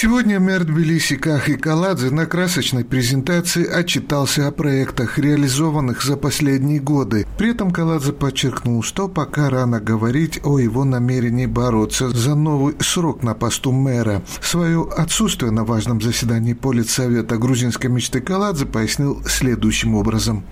Сегодня мэр Тбилиси Кахи Каладзе на красочной презентации отчитался о проектах, реализованных за последние годы. При этом Каладзе подчеркнул, что пока рано говорить о его намерении бороться за новый срок на посту мэра. Свое отсутствие на важном заседании Политсовета грузинской мечты Каладзе пояснил следующим образом.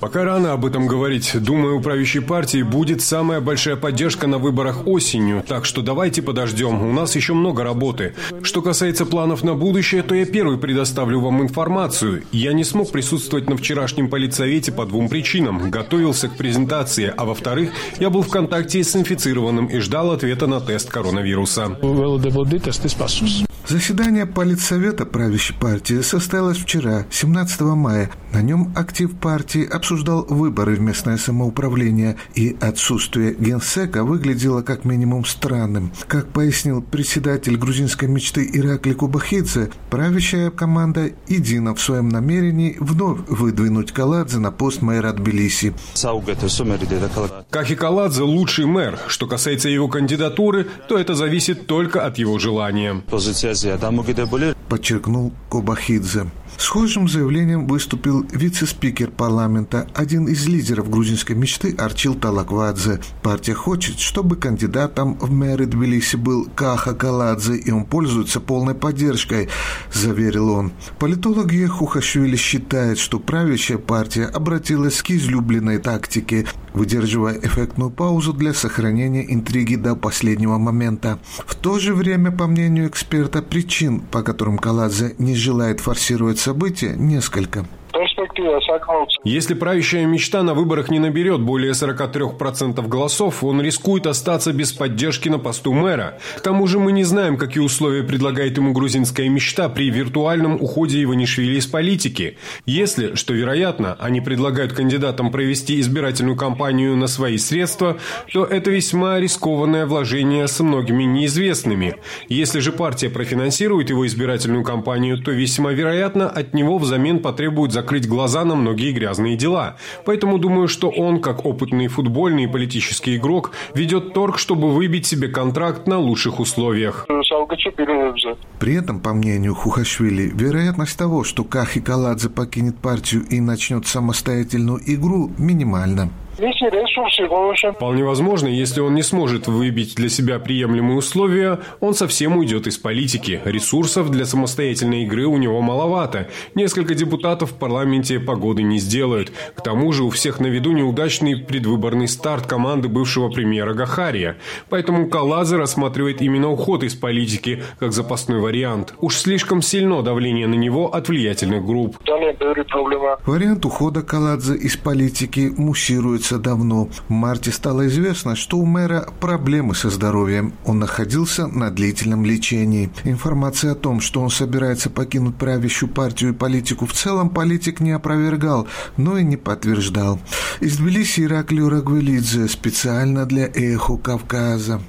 Пока рано об этом говорить. Думаю, у правящей партии будет самая большая поддержка на выборах осенью, так что давайте подождем. У нас еще много работы. Что касается планов на будущее, то я первый предоставлю вам информацию. Я не смог присутствовать на вчерашнем политсовете по двум причинам. Готовился к презентации, а во-вторых, я был в контакте с инфицированным и ждал ответа на тест коронавируса. Заседание Политсовета правящей партии состоялось вчера, 17 мая. На нем актив партии обсуждал выборы в местное самоуправление, и отсутствие генсека выглядело как минимум странным. Как пояснил председатель грузинской мечты Иракли Кубахидзе, правящая команда едина в своем намерении вновь выдвинуть Каладзе на пост мэра Тбилиси. Кахи Каладзе – лучший мэр. Что касается его кандидатуры, то это зависит только от его желания подчеркнул Кобахидзе. Схожим заявлением выступил вице-спикер парламента, один из лидеров грузинской мечты Арчил Талаквадзе. Партия хочет, чтобы кандидатом в мэры Тбилиси был Каха Каладзе, и он пользуется полной поддержкой, заверил он. Политолог Ехухашвили считает, что правящая партия обратилась к излюбленной тактике, выдерживая эффектную паузу для сохранения интриги до последнего момента. В то же время, по мнению эксперта, причин, по которым Каладзе не желает форсировать события, несколько. Если правящая мечта на выборах не наберет более 43% голосов, он рискует остаться без поддержки на посту мэра. К тому же мы не знаем, какие условия предлагает ему грузинская мечта при виртуальном уходе Иванишвили из политики. Если, что вероятно, они предлагают кандидатам провести избирательную кампанию на свои средства, то это весьма рискованное вложение с многими неизвестными. Если же партия профинансирует его избирательную кампанию, то весьма вероятно от него взамен потребуют закрыть глаза на многие грязные дела. Поэтому думаю, что он, как опытный футбольный и политический игрок, ведет торг, чтобы выбить себе контракт на лучших условиях. При этом, по мнению Хухашвили, вероятность того, что Кахи Каладзе покинет партию и начнет самостоятельную игру, минимальна. Вполне возможно, если он не сможет выбить для себя приемлемые условия, он совсем уйдет из политики. Ресурсов для самостоятельной игры у него маловато. Несколько депутатов в парламенте погоды не сделают. К тому же у всех на виду неудачный предвыборный старт команды бывшего премьера Гахария. Поэтому Калаза рассматривает именно уход из политики как запасной вариант. Уж слишком сильно давление на него от влиятельных групп. Вариант ухода Каладзе из политики муссирует становится давно. В марте стало известно, что у мэра проблемы со здоровьем. Он находился на длительном лечении. Информация о том, что он собирается покинуть правящую партию и политику в целом, политик не опровергал, но и не подтверждал. Из Тбилиси Ираклио Рагвелидзе специально для «Эхо Кавказа».